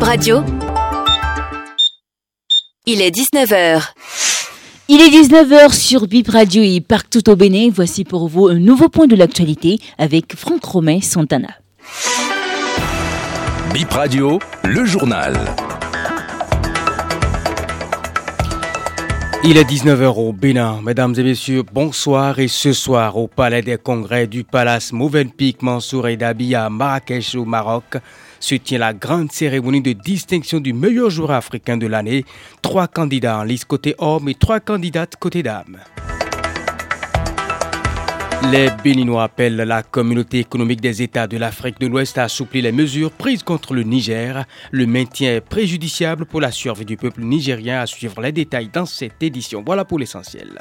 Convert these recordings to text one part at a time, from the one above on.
Radio. Il est 19h. Il est 19h sur Bip Radio et partout au Bénin. Voici pour vous un nouveau point de l'actualité avec Franck Romain Santana. Bip Radio, le journal. Il est 19h au Bénin. Mesdames et messieurs, bonsoir. Et ce soir, au Palais des Congrès du Palace Movenpick Mansour et Dabi à Marrakech au Maroc, se tient la grande cérémonie de distinction du meilleur joueur africain de l'année. Trois candidats en liste côté homme et trois candidates côté dames. Les Béninois appellent la communauté économique des États de l'Afrique de l'Ouest à assouplir les mesures prises contre le Niger. Le maintien est préjudiciable pour la survie du peuple nigérien. À suivre les détails dans cette édition. Voilà pour l'essentiel.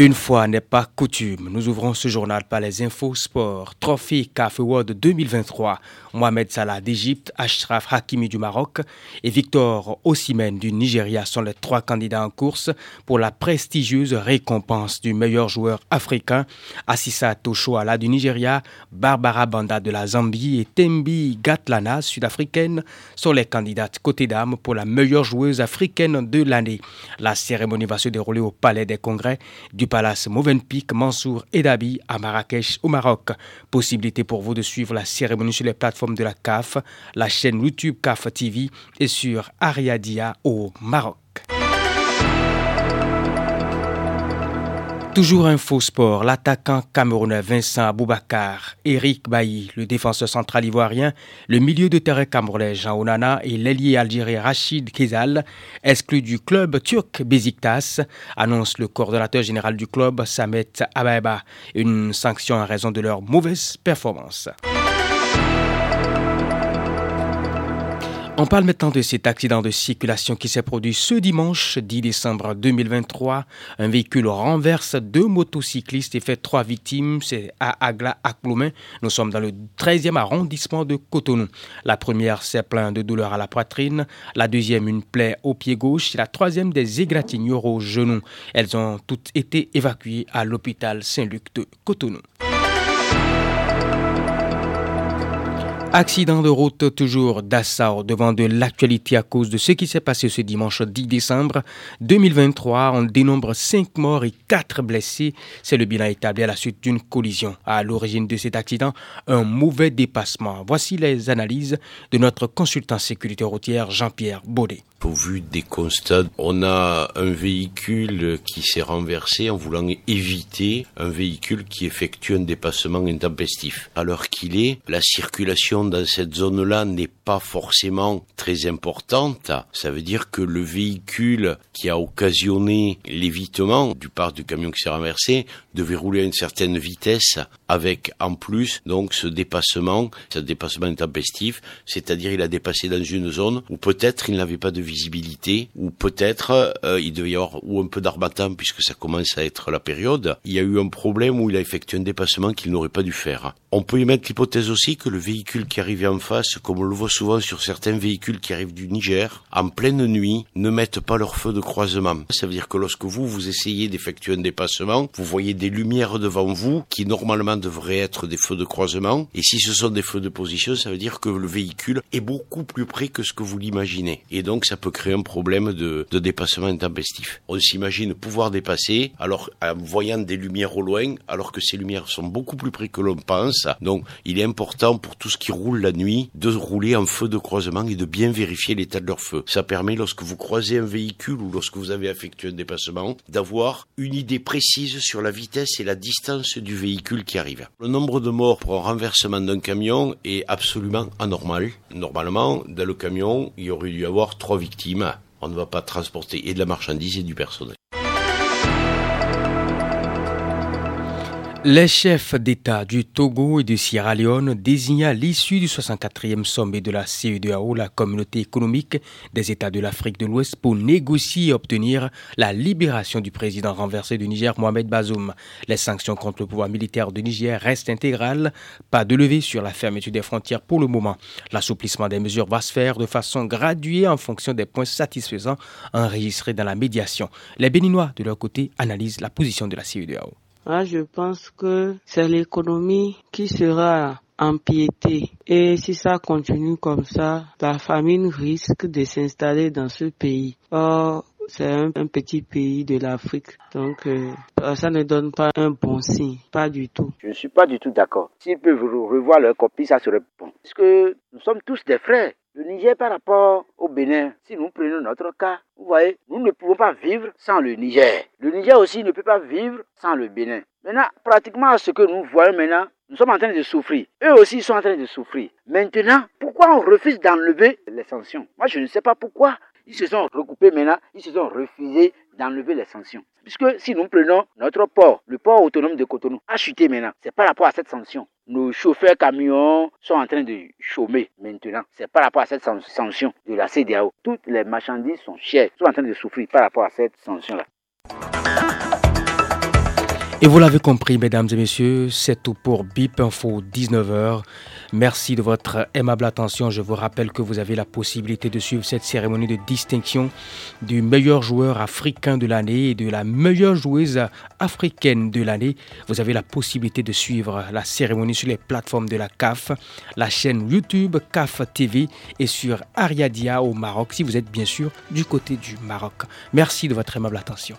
Une fois n'est pas coutume, nous ouvrons ce journal par les infos sport. Trophée CAF World 2023. Mohamed Salah d'Égypte, Ashraf Hakimi du Maroc et Victor Osimhen du Nigeria sont les trois candidats en course pour la prestigieuse récompense du meilleur joueur africain. Assisa Toshoala du Nigeria, Barbara Banda de la Zambie et Tembi Gatlana, sud-africaine, sont les candidates côté dames pour la meilleure joueuse africaine de l'année. La cérémonie va se dérouler au Palais des Congrès du Palace Movenpick Mansour Edabi à Marrakech au Maroc. Possibilité pour vous de suivre la cérémonie sur les plateformes de la CAF, la chaîne YouTube CAF TV et sur Ariadia au Maroc. Toujours un faux sport, l'attaquant camerounais Vincent Aboubakar, Eric Bailly, le défenseur central ivoirien, le milieu de terrain camerounais Jean Onana et l'ailier algérien Rachid Kezal, exclus du club turc Beziktas, annonce le coordonnateur général du club Samet Ababa, une sanction en raison de leur mauvaise performance. On parle maintenant de cet accident de circulation qui s'est produit ce dimanche 10 décembre 2023. Un véhicule renverse deux motocyclistes et fait trois victimes. C'est à Agla Akploumen. Nous sommes dans le 13e arrondissement de Cotonou. La première s'est plein de douleur à la poitrine. La deuxième, une plaie au pied gauche. Et la troisième, des égratignures au genou. Elles ont toutes été évacuées à l'hôpital Saint-Luc de Cotonou. Accident de route toujours d'Assau devant de l'actualité à cause de ce qui s'est passé ce dimanche 10 décembre 2023. On dénombre 5 morts et 4 blessés. C'est le bilan établi à la suite d'une collision. À l'origine de cet accident, un mauvais dépassement. Voici les analyses de notre consultant sécurité routière Jean-Pierre Baudet. Au vu des constats, on a un véhicule qui s'est renversé en voulant éviter un véhicule qui effectue un dépassement intempestif. Alors qu'il est, la circulation dans cette zone-là n'est pas forcément très importante. Ça veut dire que le véhicule qui a occasionné l'évitement du part du camion qui s'est renversé devait rouler à une certaine vitesse avec en plus donc ce dépassement, ce dépassement intempestif, c'est-à-dire il a dépassé dans une zone où peut-être il n'avait pas de visibilité, ou peut-être euh, il devait y avoir ou un peu d'arbatin puisque ça commence à être la période. Il y a eu un problème où il a effectué un dépassement qu'il n'aurait pas dû faire. On peut y mettre l'hypothèse aussi que le véhicule qui arrivait en face, comme on le voit souvent sur certains véhicules qui arrivent du Niger, en pleine nuit, ne mettent pas leur feu de croisement. Ça veut dire que lorsque vous, vous essayez d'effectuer un dépassement, vous voyez des lumières devant vous qui normalement devraient être des feux de croisement. Et si ce sont des feux de position, ça veut dire que le véhicule est beaucoup plus près que ce que vous l'imaginez. Et donc ça peut créer un problème de, de dépassement intempestif. On s'imagine pouvoir dépasser alors en voyant des lumières au loin, alors que ces lumières sont beaucoup plus près que l'on pense. Donc il est important pour tout ce qui roule la nuit de rouler en feu de croisement et de bien vérifier l'état de leur feu. Ça permet lorsque vous croisez un véhicule ou lorsque vous avez effectué un dépassement d'avoir une idée précise sur la vitesse et la distance du véhicule qui arrive. Le nombre de morts pour un renversement d'un camion est absolument anormal. Normalement, dans le camion, il y aurait dû y avoir trois victimes. On ne va pas transporter et de la marchandise et du personnel. Les chefs d'État du Togo et de Sierra Leone désignent à l'issue du 64e sommet de la CEDEAO la communauté économique des États de l'Afrique de l'Ouest pour négocier et obtenir la libération du président renversé du Niger, Mohamed Bazoum. Les sanctions contre le pouvoir militaire du Niger restent intégrales. Pas de levée sur la fermeture des frontières pour le moment. L'assouplissement des mesures va se faire de façon graduée en fonction des points satisfaisants enregistrés dans la médiation. Les Béninois, de leur côté, analysent la position de la CEDEAO. Moi, je pense que c'est l'économie qui sera empiéter. Et si ça continue comme ça, la famine risque de s'installer dans ce pays. Or, c'est un, petit pays de l'Afrique. Donc, euh, ça ne donne pas un bon signe. Pas du tout. Je ne suis pas du tout d'accord. S'ils peuvent revoir leur copie, ça serait bon. Parce que nous sommes tous des frères. Le Niger par rapport au Bénin, si nous prenons notre cas, vous voyez, nous ne pouvons pas vivre sans le Niger. Le Niger aussi ne peut pas vivre sans le Bénin. Maintenant, pratiquement ce que nous voyons maintenant, nous sommes en train de souffrir. Eux aussi sont en train de souffrir. Maintenant, pourquoi on refuse d'enlever les sanctions? Moi, je ne sais pas pourquoi. Ils se sont recoupés maintenant, ils se sont refusés d'enlever les sanctions. Puisque si nous prenons notre port, le port autonome de Cotonou, a chuté maintenant. C'est par rapport à cette sanction. Nos chauffeurs camions sont en train de chômer maintenant. C'est par rapport à cette sanction de la CDAO. Toutes les marchandises sont chères, sont en train de souffrir par rapport à cette sanction-là. Et vous l'avez compris, mesdames et messieurs, c'est tout pour BIP Info 19h. Merci de votre aimable attention. Je vous rappelle que vous avez la possibilité de suivre cette cérémonie de distinction du meilleur joueur africain de l'année et de la meilleure joueuse africaine de l'année. Vous avez la possibilité de suivre la cérémonie sur les plateformes de la CAF, la chaîne YouTube CAF TV et sur Ariadia au Maroc, si vous êtes bien sûr du côté du Maroc. Merci de votre aimable attention.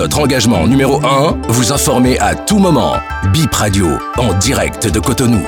Notre engagement numéro 1, vous informer à tout moment. Bip Radio, en direct de Cotonou.